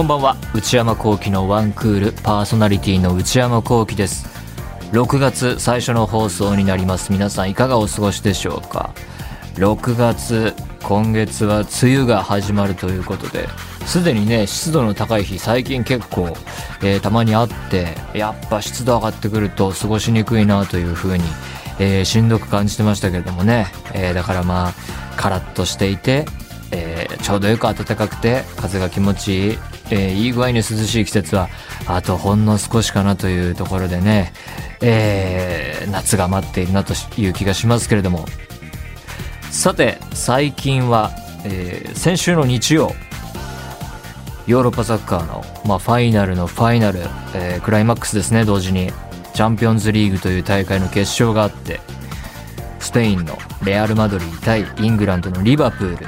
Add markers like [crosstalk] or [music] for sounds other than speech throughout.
こんばんは。内山聖輝のワンクールパーソナリティの内山聖輝です。6月最初の放送になります。皆さんいかがお過ごしでしょうか？6月今月は梅雨が始まるということですでにね湿度の高い日最近結構、えー、たまにあってやっぱ湿度上がってくると過ごしにくいなというふうに、えー、しんどく感じてましたけれどもね、えー、だからまあカラッとしていて、えちょうどよく暖かくて風が気持ちいい、えいい具合に涼しい季節はあとほんの少しかなというところでね、え夏が待っているなという気がしますけれども。さて最近は、えー、先週の日曜ヨーロッパサッカーの、まあ、ファイナルのファイナル、えー、クライマックスですね同時に。チャンピオンズリーグという大会の決勝があってスペインのレアル・マドリー対イングランドのリバプール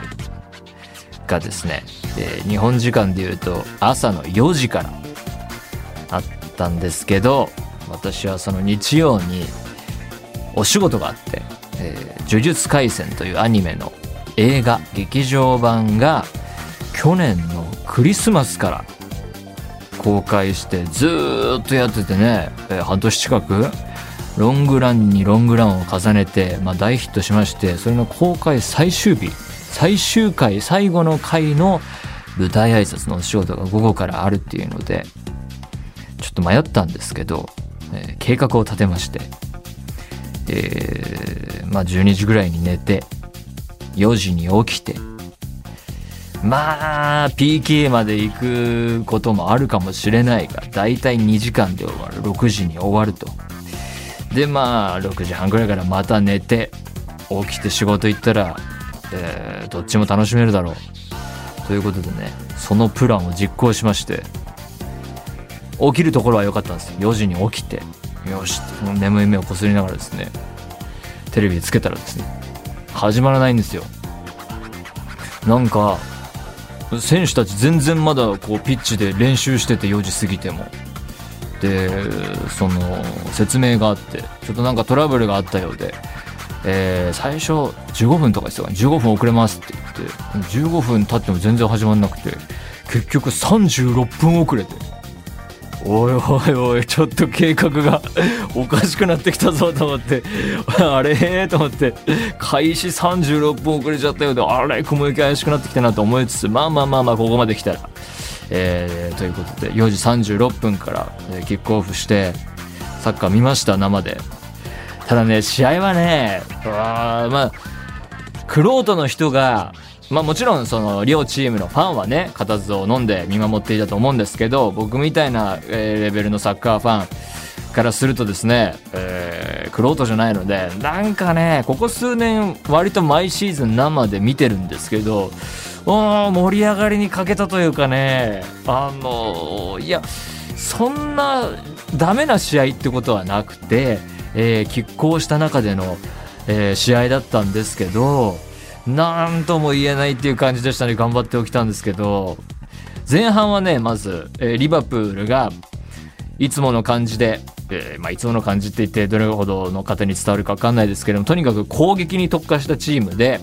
がですね、えー、日本時間でいうと朝の4時からあったんですけど私はその日曜にお仕事があってえー、呪術廻戦というアニメの映画劇場版が去年のクリスマスから公開してずっとやっててね、えー、半年近くロングランにロングランを重ねて、まあ、大ヒットしましてそれの公開最終日最終回最後の回の舞台挨拶のお仕事が午後からあるっていうのでちょっと迷ったんですけど、えー、計画を立てましてえー、まあ12時ぐらいに寝て、4時に起きて、まあ、PK まで行くこともあるかもしれないが、だいたい2時間で終わる。6時に終わると。で、まあ、6時半ぐらいからまた寝て、起きて仕事行ったら、えー、どっちも楽しめるだろう。ということでね、そのプランを実行しまして、起きるところは良かったんですよ。4時に起きて、よしって眠い目をこすりながらですねテレビつけたらですね始まらないんですよなんか選手たち全然まだこうピッチで練習してて4時過ぎてもでその説明があってちょっとなんかトラブルがあったようで、えー、最初15分とかですよ15分遅れますって言って15分経っても全然始まんなくて結局36分遅れて。おいおいおいちょっと計画が [laughs] おかしくなってきたぞと思って。[laughs] あれと思って。開始36分遅れちゃったようであれ雲行き怪しくなってきたなと思いつつまあまあまあまあここまで来たら、えー、ということで4時36分から、えキックオフしてサッカー見ました？生で。ただね試合はねあまあクロの人がまあもちろんその両チームのファンはね固唾を飲んで見守っていたと思うんですけど僕みたいな、えレベルのサッカーファンからするとですね、えー、クロじゃないのでなんかねここ数年割と毎シーズン生で見てるんですけど盛り上がりに欠けたというかねあのいやそんなダメな試合ってことはなくて、えー、拮抗した中での、えー、試合だったんですけどなんとも言えないっていう感じでしたね。頑張っておきたんですけど前半はねまず、えー、リバプールがいつもの感じで、えー、まあ、いつもの感じって言ってどれほどの方に伝わるかわかんないですけどもとにかく攻撃に特化したチームで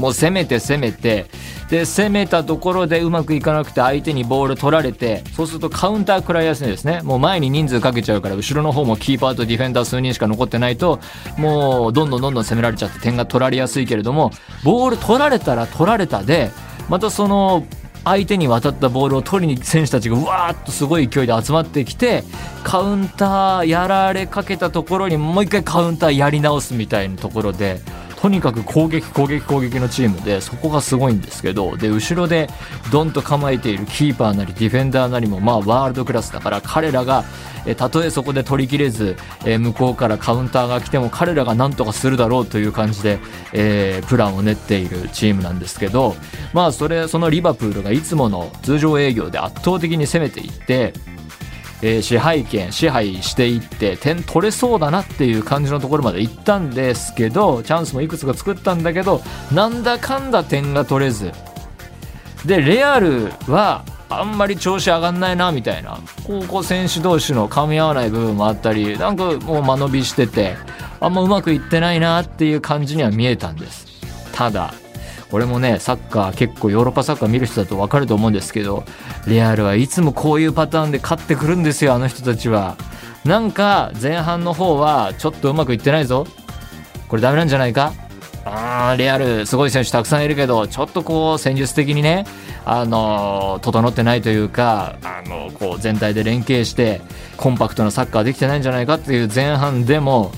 もう攻めて攻めて。で攻めたところでうまくいかなくて相手にボール取られてそうするとカウンター食らいやすいんですね。もう前に人数かけちゃうから後ろの方もキーパーとディフェンダー数人しか残ってないともうどんどんどんどん攻められちゃって点が取られやすいけれどもボール取られたら取られたでまたその相手に渡ったボールを取りに選手たちがわーっとすごい勢いで集まってきてカウンターやられかけたところにもう一回カウンターやり直すみたいなところでとにかく攻撃攻撃攻撃のチームでそこがすごいんですけどで後ろでドンと構えているキーパーなりディフェンダーなりもまあワールドクラスだから彼らがえたとえそこで取りきれず、え向こうからカウンターが来ても彼らが何とかするだろうという感じで、えー、プランを練っているチームなんですけどまあそれそのリバプールがいつもの通常営業で圧倒的に攻めていってえー、支配権支配していって点取れそうだなっていう感じのところまで行ったんですけどチャンスもいくつか作ったんだけどなんだかんだ点が取れず。でレアルはあんまり調子上がんないなみたいな。高校選手同士の噛み合わない部分もあったりなんかもう間延びしててあんまうまくいってないなっていう感じには見えたんです。ただ俺もねサッカー結構ヨーロッパサッカー見る人だと分かると思うんですけどレアルはいつもこういうパターンで勝ってくるんですよあの人たちは。なんか前半の方はちょっとうまくいってないぞ。これダメなんじゃないか？あーレアルすごい選手たくさんいるけどちょっとこう戦術的にねあの整ってないというかあのこう全体で連携してコンパクトなサッカーできてないんじゃないかっていう前半でも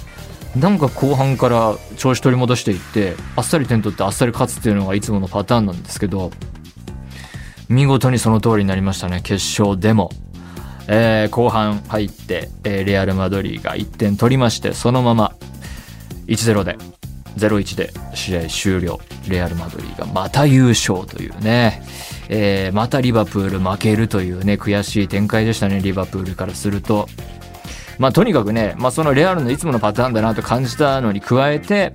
なんか後半から調子取り戻していってあっさり点取ってあっさり勝つっていうのがいつものパターンなんですけど見事にその通りになりましたね決勝でも。えー、後半入って、えー、レアル・マドリーが1点取りましてそのまま1-0で0-1で試合終了レアル・マドリーがまた優勝というね、えー、またリバプール負けるというね悔しい展開でしたねリバプールからすると。まあ、とにかくね、まあ、そのレアルのいつものパターンだなと感じたのに加えて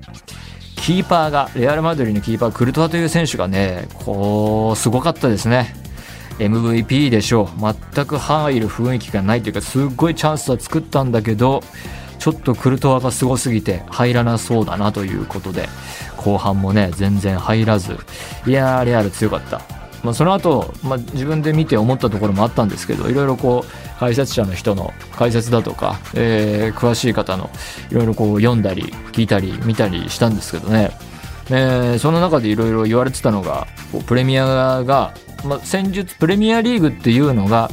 キーパーがレアル・マドリーのキーパークルトワという選手がねこうすごかったですね。MVP でしょう。全く入る雰囲気がないというかすっごいチャンスは作ったんだけどちょっとクルトワがすごすぎて入らなそうだなということで後半もね全然入らず。いやーレアル強かった、まあ、その後、まあ自分で見て思ったところもあったんですけどいろいろこう解説者の人の解説だとか、えー、詳しい方のいろいろこう読んだり聞いたり見たりしたんですけどね、えー、その中でいろいろ言われてたのがプレミアが、まあ、戦術プレミアリーグっていうのが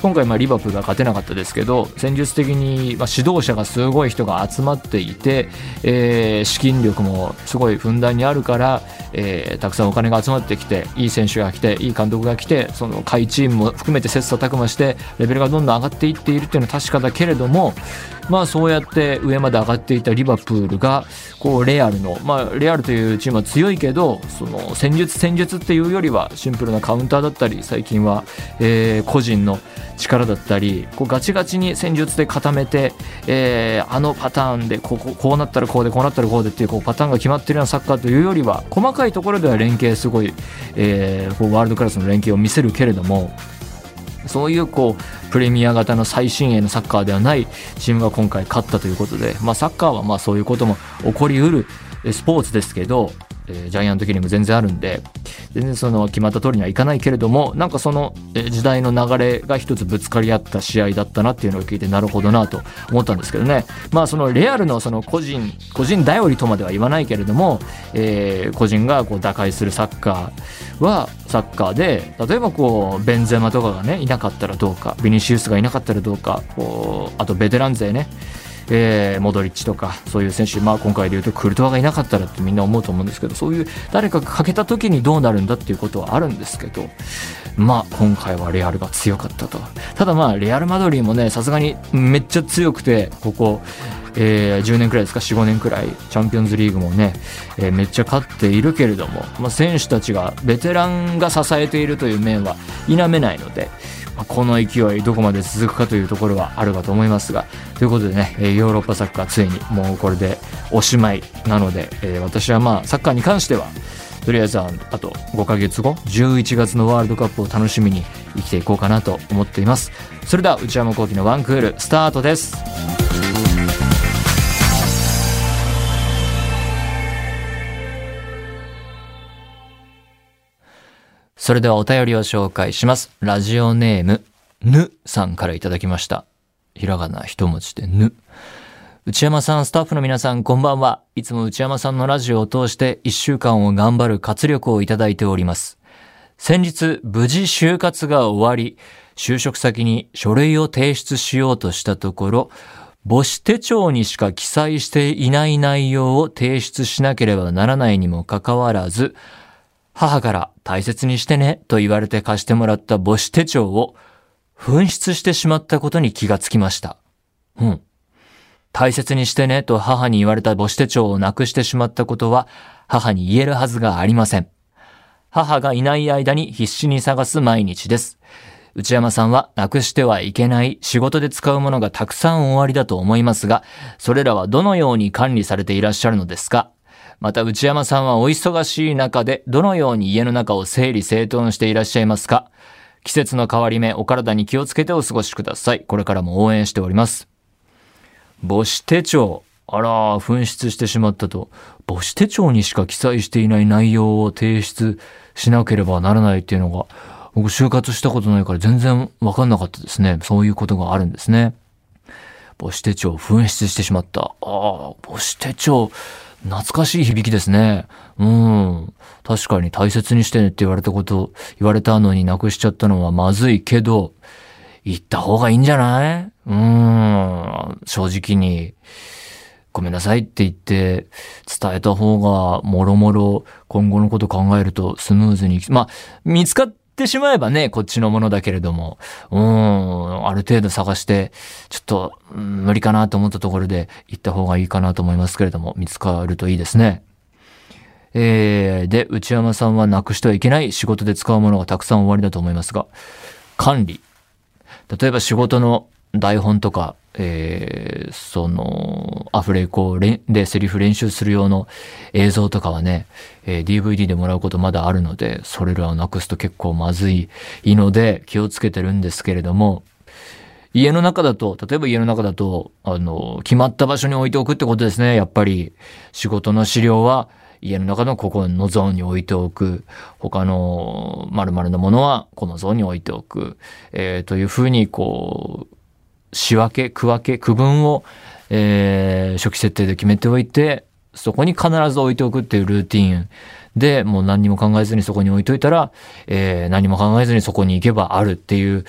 今回リバプールは勝てなかったですけど戦術的にま指導者がすごい人が集まっていて、えー、資金力もすごいふんだんにあるから、えー、たくさんお金が集まってきていい選手が来ていい監督が来てその下位チームも含めて切磋琢磨してレベルがどんどん上がっていっているというのは確かだけれどもまあそうやって上まで上がっていたリバプールがこうレアルのまあレアルというチームは強いけどその戦術戦術っていうよりはシンプルなカウンターだったり最近は、えー、個人の力だったりこうガチガチに戦術で固めて、えー、あのパターンでこうこうなったらこうでこうなったらこうでっていうこうパターンが決まってるようなサッカーというよりは細かいところでは連携すごい、えー、こうワールドクラスの連携を見せるけれどもそういうこうプレミア型の最新鋭のサッカーではないチームが今回勝ったということで、まあ、サッカーはまあそういうことも起こりうるスポーツですけどえジャイアントキリング全然あるんで、全然その決まった通りにはいかないけれども、なんかその、え時代の流れが一つぶつかり合った試合だったなっていうのを聞いてなるほどなと思ったんですけどね。まあそのレアルのその個人、個人頼りとまでは言わないけれども、えー、個人がこう打開するサッカーはサッカーで、例えばこう、ベンゼマとかがね、いなかったらどうか、ビニシウスがいなかったらどうか、こう、あとベテラン勢ね、えー、モドリッチとかそういう選手、まあ、今回でいうとクルトワがいなかったらってみんな思うと思うんですけどそういう誰かが欠けた時にどうなるんだっていうことはあるんですけどまあ今回はレアルが強かったと。ただまあレアル・マドリーもねさすがにめっちゃ強くてここえー、10年くらいですか45年くらいチャンピオンズリーグもね、えー、めっちゃ勝っているけれども、まあ、選手たちがベテランが支えているという面は否めないので、この勢いどこまで続くかというところはあるかと思いますがということでねヨーロッパサッカーついにもうこれでおしまいなので、えー、私はまあサッカーに関してはとりあえずあと5ヶ月後11月のワールドカップを楽しみに生きていこうかなと思っています。それでは内山昂輝のワンクールスタートです。それではお便りを紹介します。ラジオネーム、ぬさんからいただきました。ひらがな一文字でぬ。内山さん、スタッフの皆さん、こんばんは。いつも内山さんのラジオを通して一週間を頑張る活力をいただいております。先日、無事就活が終わり、就職先に書類を提出しようとしたところ、母子手帳にしか記載していない内容を提出しなければならないにもかかわらず、母から大切にしてねと言われて貸してもらった母子手帳を紛失してしまったことに気がつきました。うん。大切にしてねと母に言われた母子手帳をなくしてしまったことは母に言えるはずがありません。母がいない間に必死に探す毎日です。内山さんはなくしてはいけない仕事で使うものがたくさんおありだと思いますが、それらはどのように管理されていらっしゃるのですか？また内山さんはお忙しい中でどのように家の中を整理整頓していらっしゃいますか？季節の変わり目、お体に気をつけてお過ごしください。これからも応援しております。母子手帳。あら、紛失してしまったと。母子手帳にしか記載していない内容を提出しなければならないっていうのが、僕就活したことないから全然わかんなかったですね。そういうことがあるんですね。母子手帳紛失してしまった。ああ、母子手帳、懐かしい響きですね。うん。確かに大切にしてねって言われたこと、言われたのになくしちゃったのはまずいけど、言った方がいいんじゃない？うん。正直に。ごめんなさいって言って伝えた方がもろもろ今後のこと考えるとスムーズに、まあ、見つかってしまえばね、こっちのものだけれども、うん、ある程度探して、ちょっと、うん、無理かなと思ったところで行った方がいいかなと思いますけれども、見つかるといいですね。えー、で、内山さんはなくしてはいけない仕事で使うものがたくさん終わりだと思いますが、管理。例えば仕事の台本とか、えー、その、アフレコでセリフ練習する用の映像とかはね、えー、DVD でもらうことまだあるので、それらをなくすと結構まずいので気をつけてるんですけれども、家の中だと、例えば家の中だと、あの、決まった場所に置いておくってことですね。やっぱり仕事の資料は家の中のここのゾーンに置いておく。他の〇〇のものはこのゾーンに置いておく。えー、というふうにこう、仕分け、区分け、区分を、えー、初期設定で決めておいて、そこに必ず置いておくっていうルーティンで、もう何にも考えずにそこに置いといたら、えー、何も考えずにそこに行けばあるっていう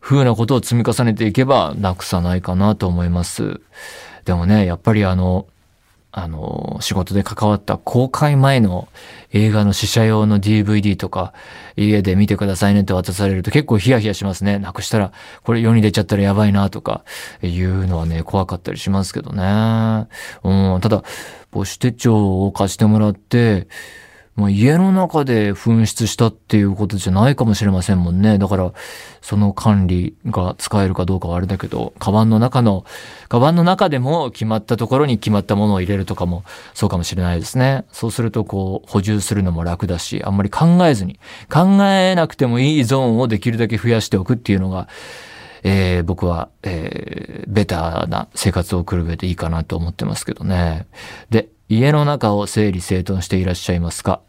風なことを積み重ねていけばなくさないかなと思います。でもね、やっぱりあの、あの、仕事で関わった公開前の映画の試写用の DVD とか、家で見てくださいねって渡されると結構ヒヤヒヤしますね。なくしたら、これ世に出ちゃったらやばいなとか、いうのはね、怖かったりしますけどね。うん、ただ、母子手帳を貸してもらって、まあ、家の中で紛失したっていうことじゃないかもしれませんもんね。だから、その管理が使えるかどうかはあれだけど、カバンの中の、カバンの中でも決まったところに決まったものを入れるとかもそうかもしれないですね。そうすると、こう、補充するのも楽だし、あんまり考えずに、考えなくてもいいゾーンをできるだけ増やしておくっていうのが、えー、僕は、えー、ベターな生活を送る上でいいかなと思ってますけどね。で、家の中を整理整頓していらっしゃいますか？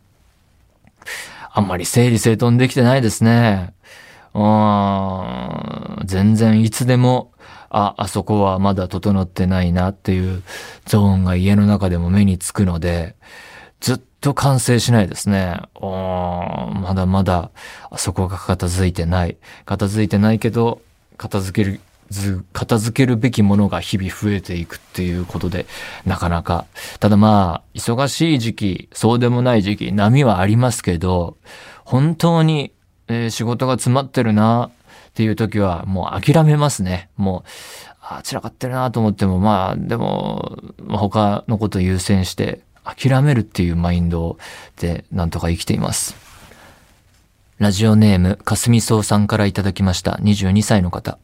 あんまり整理整頓できてないですね。うん、全然いつでも、あ、あそこはまだ整ってないなっていうゾーンが家の中でも目につくので、ずっと完成しないですね。まだまだあそこが片付いてない。片付いてないけど、片付ける、片付けるべきものが日々増えていくっていうことで、なかなか。ただまあ、忙しい時期、そうでもない時期、波はありますけど、本当に、えー、仕事が詰まってるなっていう時は、もう諦めますね。もう、あ散らかってるなと思っても、まあ、でも、他のこと優先して、諦めるっていうマインドで、なんとか生きています。ラジオネーム、かすみそうさんからいただきました。22歳の方。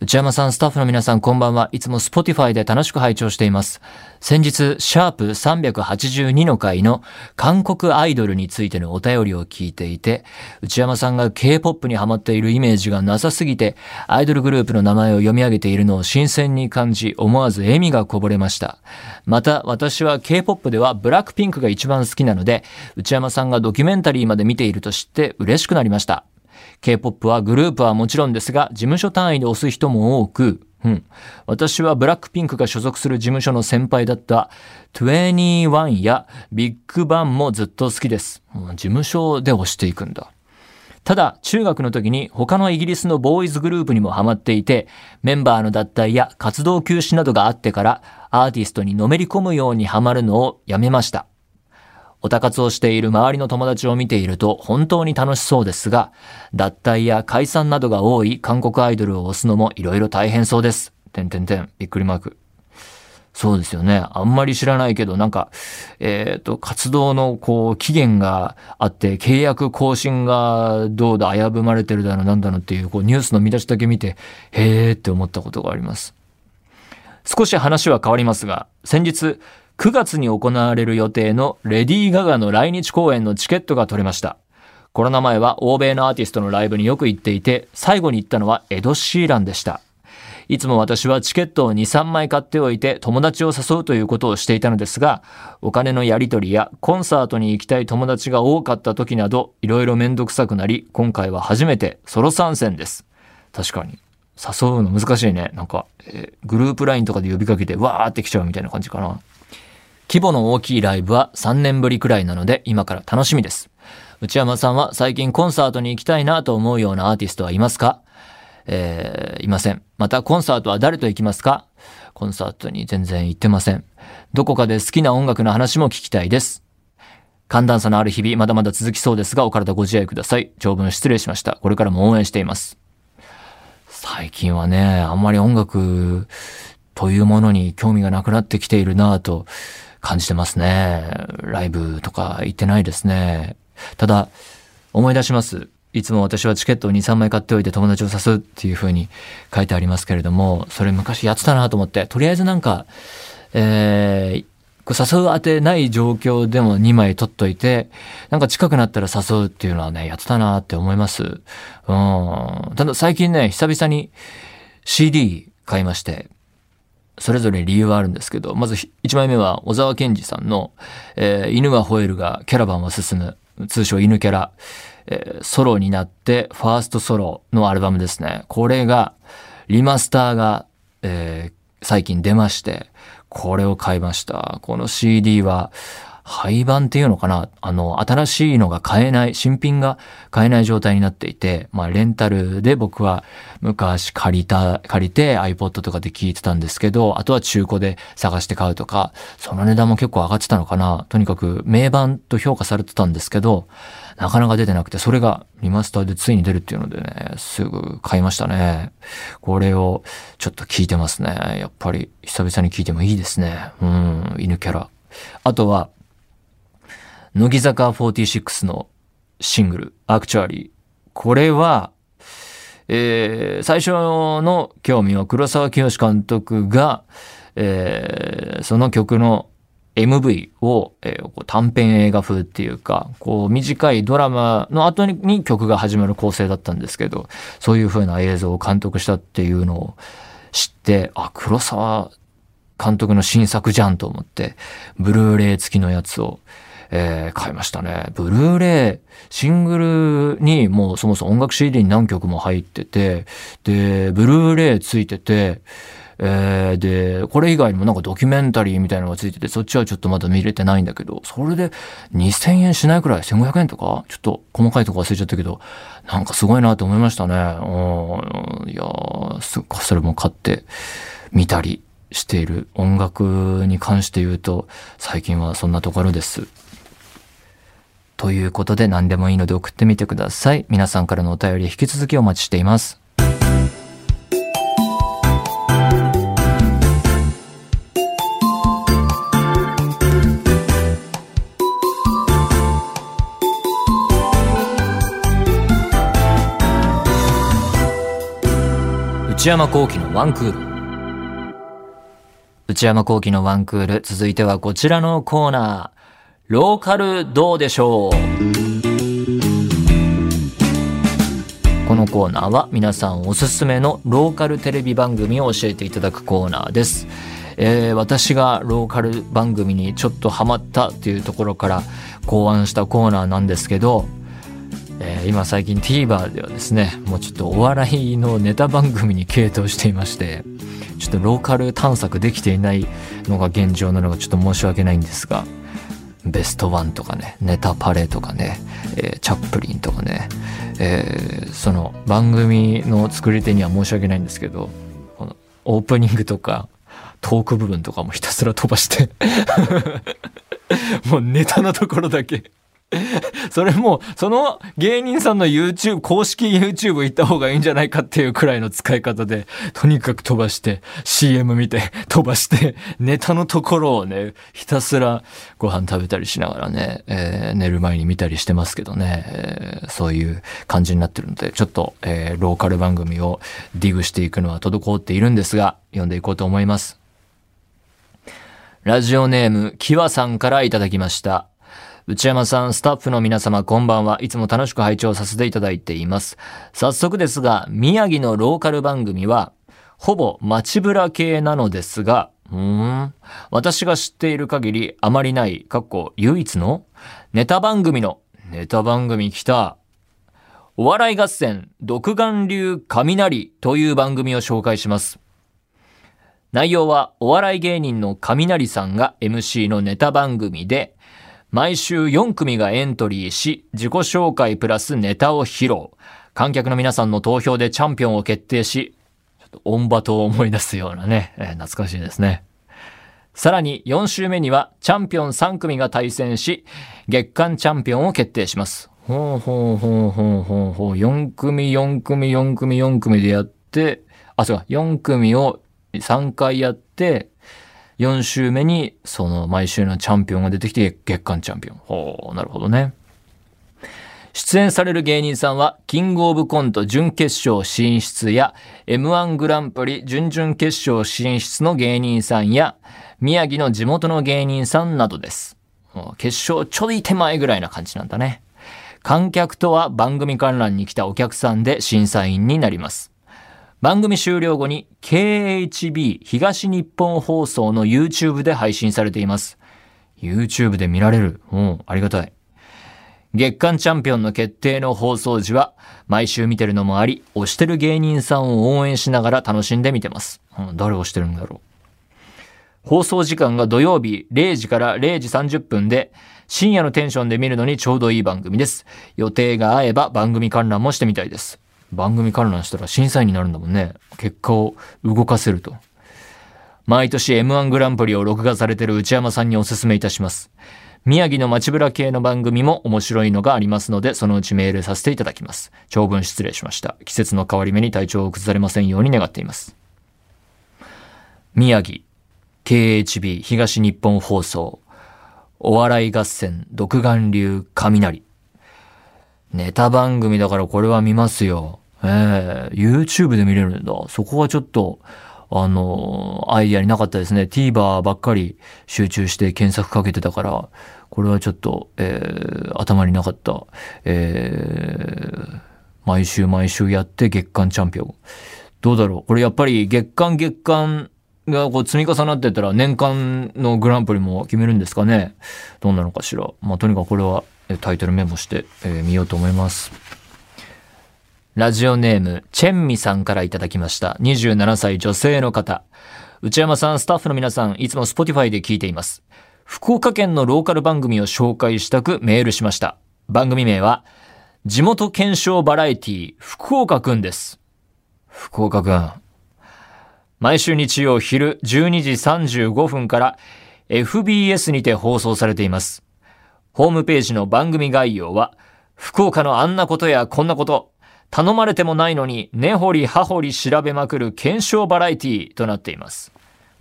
内山さん、スタッフの皆さん、こんばんは。いつも Spotify で楽しく拝聴しています。先日、シャープ382の回の韓国アイドルについてのお便りを聞いていて、内山さんが K-POP にハマっているイメージがなさすぎて、アイドルグループの名前を読み上げているのを新鮮に感じ、思わず笑みがこぼれました。また、私は K-POP ではブラックピンクが一番好きなので、内山さんがドキュメンタリーまで見ていると知って嬉しくなりました。K-POP はグループはもちろんですが、事務所単位で押す人も多く、うん。私はブラックピンクが所属する事務所の先輩だった21やビッグバンもずっと好きです。事務所で押していくんだ。ただ、中学の時に他のイギリスのボーイズグループにもハマっていて、メンバーの脱退や活動休止などがあってから、アーティストにのめり込むようにハマるのをやめました。オタ活をしている周りの友達を見ていると本当に楽しそうですが、脱退や解散などが多い韓国アイドルを押すのも色々大変そうです。てんてんてん、びっくりマーク。そうですよね。あんまり知らないけど、なんか、えっ、ー、と、活動の、こう、期限があって、契約更新がどうだ、危ぶまれてるだの、なんだのっていう、こう、ニュースの見出しだけ見て、へーって思ったことがあります。少し話は変わりますが、先日、9月に行われる予定のレディー・ガガの来日公演のチケットが取れました。コロナ前は欧米のアーティストのライブによく行っていて、最後に行ったのはエド・シーランでした。いつも私はチケットを2、3枚買っておいて友達を誘うということをしていたのですが、お金のやり取りやコンサートに行きたい友達が多かった時など、いろいろめんどくさくなり、今回は初めてソロ参戦です。確かに。誘うの難しいね。なんか、えー、グループ LINE とかで呼びかけて、わーって来ちゃうみたいな感じかな。規模の大きいライブは3年ぶりくらいなので、今から楽しみです。内山さんは最近コンサートに行きたいなと思うようなアーティストはいますか？えー、いません。またコンサートは誰と行きますか？コンサートに全然行ってません。どこかで好きな音楽の話も聞きたいです。寒暖差のある日々、まだまだ続きそうですが、お体ご自愛ください。長文失礼しました。これからも応援しています。最近はね、あんまり音楽というものに興味がなくなってきているなぁと感じてますね。ライブとか行ってないですね。ただ、思い出します。いつも私はチケットを2、3枚買っておいて友達を誘うっていう風に書いてありますけれども、それ昔やってたなと思って、とりあえずなんか、えー、誘う当てない状況でも2枚取っといて、なんか近くなったら誘うっていうのはね、やってたなって思います。うん。ただ最近ね、久々に CD 買いまして、それぞれ理由はあるんですけど、まず1枚目は小沢健二さんの、えー、犬は吠えるがキャラバンは進む、通称犬キャラ、えー、ソロになってファーストソロのアルバムですね。これが、リマスターが、えー、最近出まして、これを買いました。この CD は、廃盤っていうのかな？あの、新しいのが買えない、新品が買えない状態になっていて、まあ、レンタルで僕は昔借りた、借りて iPod とかで聞いてたんですけど、あとは中古で探して買うとか、その値段も結構上がってたのかな？とにかく名盤と評価されてたんですけど、なかなか出てなくて、それがリマスターでついに出るっていうのでね、すぐ買いましたね。これをちょっと聞いてますね。やっぱり久々に聞いてもいいですね。うん、犬キャラ。あとは、乃木坂46のシングル、アクチュアリー。これは、えー、最初の興味は黒沢清監督が、えー、その曲の MV を、えー、短編映画風っていうか、こう短いドラマの後に曲が始まる構成だったんですけど、そういう風な映像を監督したっていうのを知って、あ、黒沢監督の新作じゃんと思って、ブルーレイ付きのやつを、えー、買いましたね。ブルーレイ、シングルにもうそもそも音楽 CD に何曲も入ってて、で、ブルーレイついてて、えー、で、これ以外にもなんかドキュメンタリーみたいなのがついてて、そっちはちょっとまだ見れてないんだけど、それで2000円しないくらい ?1500 円とか？ちょっと細かいとこ忘れちゃったけど、なんかすごいなと思いましたね。うん、いやすっかそれも買って見たりしている音楽に関して言うと、最近はそんなところです。ということで何でもいいので送ってみてください。皆さんからのお便り引き続きお待ちしています。内山幸喜のワンクール。内山幸喜のワンクール。続いてはこちらのコーナー。ローカルどうでしょうこのコーナーは皆さんおすすめのローカルテレビ番組を教えていただくコーナーです。えー、私がローカル番組にちょっとハマったっていうところから考案したコーナーなんですけど、えー、今最近 TVer ではですね、もうちょっとお笑いのネタ番組に傾倒していまして、ちょっとローカル探索できていないのが現状なのがちょっと申し訳ないんですが、ベストワンとかね、ネタパレとかね、えー、チャップリンとかね、えー、その番組の作り手には申し訳ないんですけど、このオープニングとかトーク部分とかもひたすら飛ばして [laughs] もうネタのところだけ [laughs] それも、その芸人さんの YouTube、公式 YouTube 行った方がいいんじゃないかっていうくらいの使い方で、とにかく飛ばして、CM 見て、[laughs] 飛ばして、ネタのところをね、ひたすらご飯食べたりしながらね、えー、寝る前に見たりしてますけどね、えー、そういう感じになってるので、ちょっと、えー、ローカル番組をディグしていくのは滞っているんですが、読んでいこうと思います。ラジオネーム、キワさんからいただきました。内山さん、スタッフの皆様、こんばんは。いつも楽しく拝聴させていただいています。早速ですが、宮城のローカル番組は、ほぼ街ブラ系なのですが、うん？私が知っている限りあまりない、かっこ唯一のネタ番組の、ネタ番組来た。お笑い合戦、独眼流雷という番組を紹介します。内容はお笑い芸人の雷さんが MC のネタ番組で、毎週4組がエントリーし、自己紹介プラスネタを披露。観客の皆さんの投票でチャンピオンを決定し、ちょっとオンバトを思い出すようなね、えー懐かしいですね。さらに4週目にはチャンピオン3組が対戦し、月間チャンピオンを決定します。ほうほうほうほうほうほう。4組、4組、4組、4組でやって、あ、そうか、4組を3回やって、4週目にその毎週のチャンピオンが出てきて月間チャンピオン。ほう、なるほどね。出演される芸人さんは、キングオブコント準決勝進出や、M1 グランプリ準々決勝進出の芸人さんや、宮城の地元の芸人さんなどです。決勝ちょい手前ぐらいな感じなんだね。観客とは番組観覧に来たお客さんで審査員になります。番組終了後に KHB 東日本放送の YouTube で配信されています。YouTube で見られる。うん、ありがたい。月間チャンピオンの決定の放送時は毎週見てるのもあり、推してる芸人さんを応援しながら楽しんで見てます。うん、誰推してるんだろう。放送時間が土曜日0時から0時30分で、深夜のテンションで見るのにちょうどいい番組です。予定が合えば番組観覧もしてみたいです。番組観覧したら審査員になるんだもんね。結果を動かせると。毎年 M1 グランプリを録画されてる内山さんにお勧めいたします。宮城の街ブラ系の番組も面白いのがありますので、そのうちメールさせていただきます。長文失礼しました。季節の変わり目に体調を崩されませんように願っています。宮城、KHB 東日本放送、お笑い合戦、独眼流雷。ネタ番組だからこれは見ますよ。ええ YouTube で見れるんだ。そこはちょっと、あの、アイディアになかったですね。TVer ばっかり集中して検索かけてたから、これはちょっと、えー頭になかった。えー毎週毎週やって月間チャンピオン。どうだろうこれやっぱり月間月間がこう積み重なってたら年間のグランプリも決めるんですかねどうなのかしら。まあ、とにかくこれはタイトルメモして、えー見ようと思います。ラジオネーム、チェンミさんからいただきました。27歳女性の方。内山さん、スタッフの皆さん、いつも Spotify で聞いています。福岡県のローカル番組を紹介したくメールしました。番組名は、地元検証バラエティ福岡くんです。福岡くん。毎週日曜昼12時35分から FBS にて放送されています。ホームページの番組概要は、福岡のあんなことやこんなこと、頼まれてもないのに根掘り葉掘り調べまくる検証バラエティとなっています。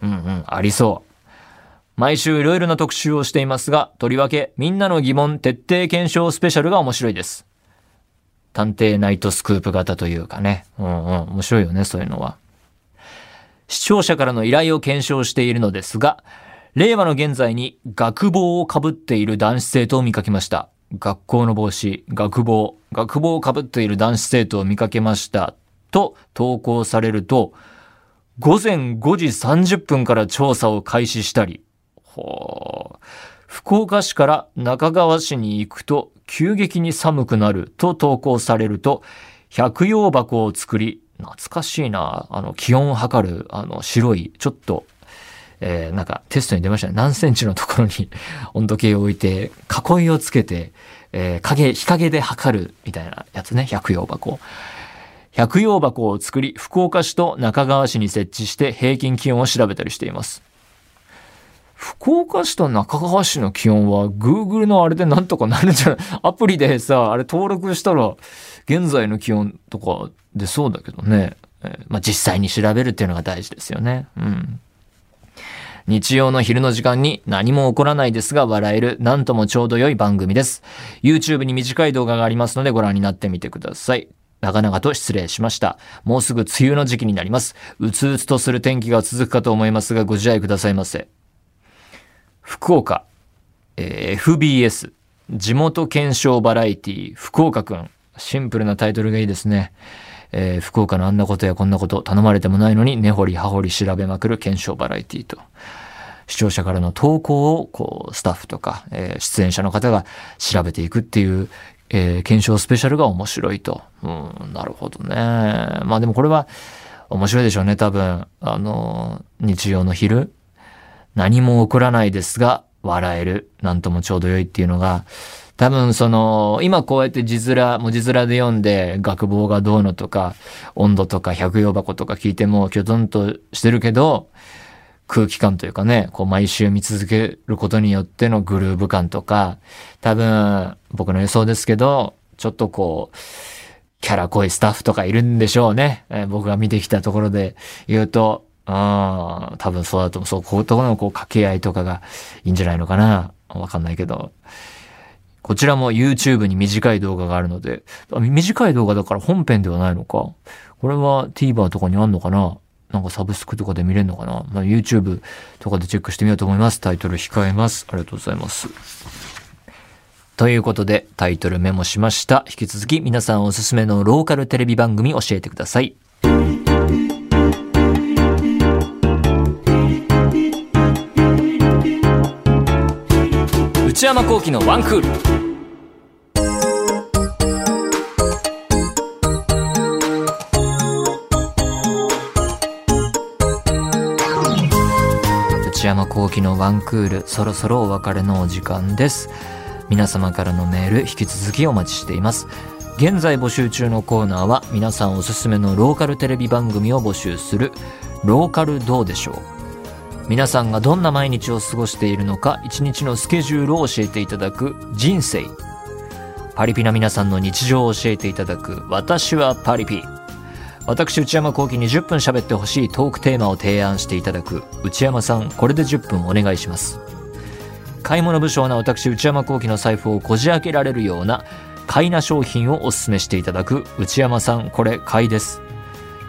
うんうん、ありそう。毎週いろいろな特集をしていますが、とりわけみんなの疑問徹底検証スペシャルが面白いです。探偵ナイトスクープ型というかね。うんうん、面白いよね、そういうのは。視聴者からの依頼を検証しているのですが、令和の現在に学帽をかぶっている男子生徒を見かけました。学校の帽子、学帽、学帽をかぶっている男子生徒を見かけました。と投稿されると、午前5時30分から調査を開始したり、ほう福岡市から中川市に行くと急激に寒くなると投稿されると、百葉箱を作り、懐かしいな、あの、気温を測る、あの、白い、ちょっと、えーなんかテストに出ましたね。何センチのところに [laughs] 温度計を置いて、囲いをつけて、えー影、日陰で測るみたいなやつね、百葉箱。百葉箱を作り、福岡市と中川市に設置して平均気温を調べたりしています。福岡市と中川市の気温は Google のあれでなんとかなるんじゃない？[laughs] アプリでさ、あれ登録したら現在の気温とか出そうだけどね。えーまあ、実際に調べるっていうのが大事ですよね。うん。日曜の昼の時間に何も起こらないですが笑える、なんともちょうど良い番組です。YouTube に短い動画がありますのでご覧になってみてください。長々と失礼しました。もうすぐ梅雨の時期になります。うつうつとする天気が続くかと思いますがご自愛くださいませ。福岡、えー FBS、地元検証バラエティ、福岡くん。シンプルなタイトルがいいですね。えー福岡のあんなことやこんなこと頼まれてもないのに根掘り葉掘り調べまくる検証バラエティと、視聴者からの投稿を、こう、スタッフとか、えー出演者の方が調べていくっていう、えー検証スペシャルが面白いと。うん、なるほどね。まあでもこれは面白いでしょうね、多分。あの、日曜の昼。何も起こらないですが、笑える。なんともちょうど良いっていうのが、多分その、今こうやって字面、文字面で読んで、学坊がどうのとか、温度とか百葉箱とか聞いても、きょとんとしてるけど、空気感というかね、こう毎週見続けることによってのグルーヴ感とか、多分僕の予想ですけど、ちょっとこう、キャラ濃いスタッフとかいるんでしょうね。えー僕が見てきたところで言うと、あ多分そうだと思う。そう、こういうところのこう掛け合いとかがいいんじゃないのかな。わかんないけど。こちらも YouTube に短い動画があるので、短い動画だから本編ではないのか。これは TVer とかにあんのかな？なんかサブスクとかで見れるのかな、まあ、YouTube とかでチェックしてみようと思います。タイトル控えます。ありがとうございます。ということで、タイトルメモしました。引き続き皆さんおすすめのローカルテレビ番組教えてください。内山幸喜のワンクール。内山幸喜のワンクール、そろそろお別れのお時間です。皆様からのメール、引き続きお待ちしています。現在募集中のコーナーは、皆さんおすすめのローカルテレビ番組を募集する、ローカルどうでしょう？皆さんがどんな毎日を過ごしているのか、一日のスケジュールを教えていただく、人生。パリピな皆さんの日常を教えていただく、私はパリピ。私、内山幸喜に10分喋ってほしいトークテーマを提案していただく、内山さん、これで10分お願いします。買い物不詳な私、内山幸喜の財布をこじ開けられるような、買いな商品をお勧めしていただく、内山さん、これ買いです。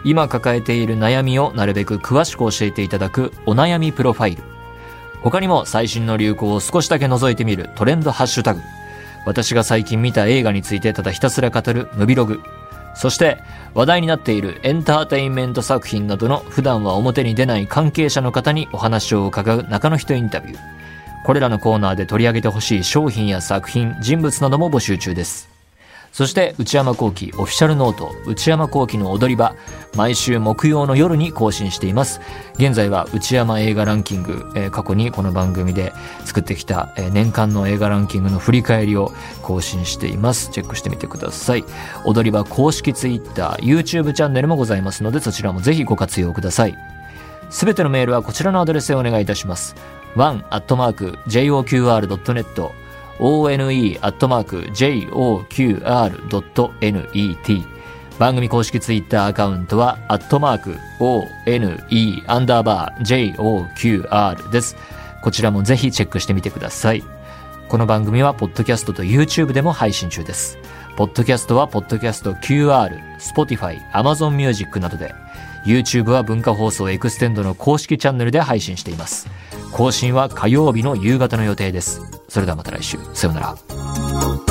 今抱えている悩みをなるべく詳しく教えていただく、お悩みプロファイル。他にも最新の流行を少しだけ覗いてみるトレンドハッシュタグ。私が最近見た映画についてただひたすら語るムビログ。そして話題になっているエンターテインメント作品などの普段は表に出ない関係者の方にお話を伺う中の人インタビュー。これらのコーナーで取り上げてほしい商品や作品、人物なども募集中です。そして内山幸喜オフィシャルノート内山幸喜の踊り場毎週木曜の夜に更新しています。現在は内山映画ランキング、えー過去にこの番組で作ってきた、えー年間の映画ランキングの振り返りを更新しています。チェックしてみてください。踊り場公式 Twitter YouTube チャンネルもございますのでそちらもぜひご活用ください。すべてのメールはこちらのアドレスへお願いいたします。one.joqr.net one.joqr.net 番組公式ツイッターアカウントは、アットマーク、one, アンダーバー、joqr です。こちらもぜひチェックしてみてください。この番組は、ポッドキャストと YouTube でも配信中です。ポッドキャストは、ポッドキャスト QR、Spotify、Amazon Music などで、YouTube は文化放送エクステンドの公式チャンネルで配信しています。更新は火曜日の夕方の予定です。それではまた来週。さようなら。